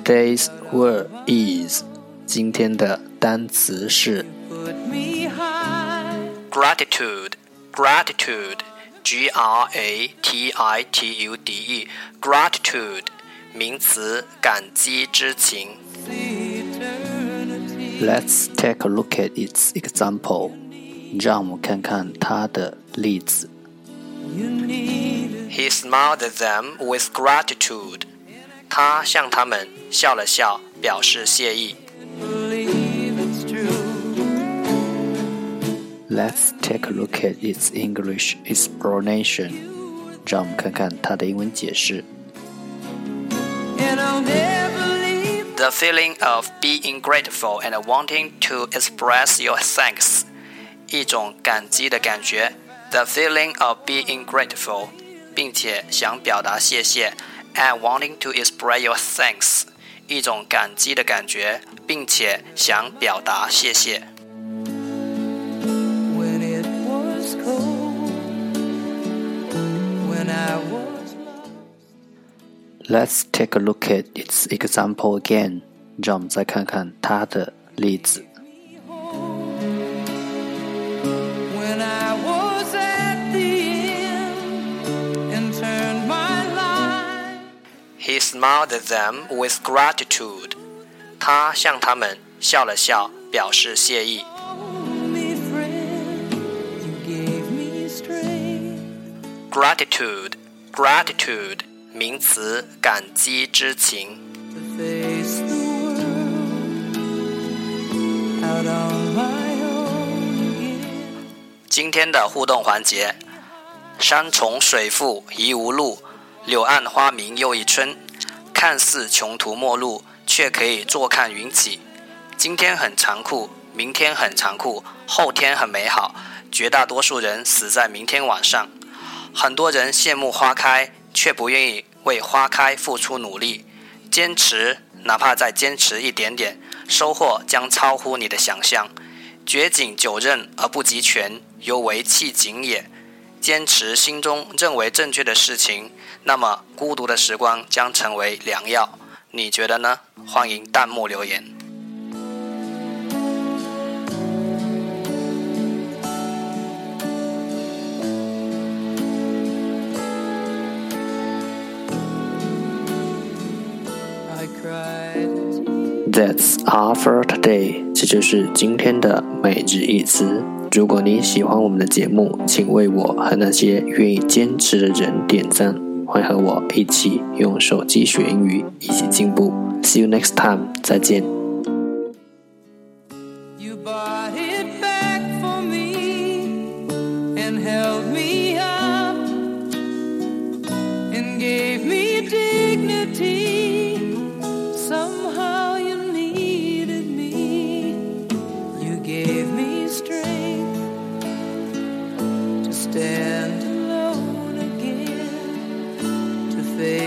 Today's word is 今天的单词是 gratitude gratitude G R A T I T U D E gratitude 名词感激之情 Let's take a look at its example 让我们看看它的例子 He smiled at them with gratitude 他向他们笑了笑，表示谢意。Let's take a look at its English explanation。让我们看看它的英文解释。The feeling of being grateful and wanting to express your thanks，一种感激的感觉。The feeling of being grateful，并且想表达谢谢。 and wanting to express your thanks，一种感激的感觉，并且想表达谢谢。Let's take a look at its example again。让我们再看看它的例子。 smiled at them with gratitude. 他向他们笑了笑，表示谢意。Gratitude, gratitude，名词，感激之情。今天的互动环节：山重水复疑无路。柳暗花明又一村， 看似穷途末路，却可以坐看云起。今天很残酷，明天很残酷，后天很美好。绝大多数人死在明天晚上。很多人羡慕花开，却不愿意为花开付出努力。坚持，哪怕再坚持一点点，收获将超乎你的想象。绝景九仞而不及泉，犹为弃景也。坚持心中认为正确的事情。那么，孤独的时光将成为良药，你觉得呢？欢迎弹幕留言。That's all for today。这就是今天的每日一词。如果你喜欢我们的节目，请为我和那些愿意坚持的人点赞。会和我一起用手机学英语，一起进步。See you next time，再见。you buy it back for me and help me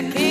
I can't.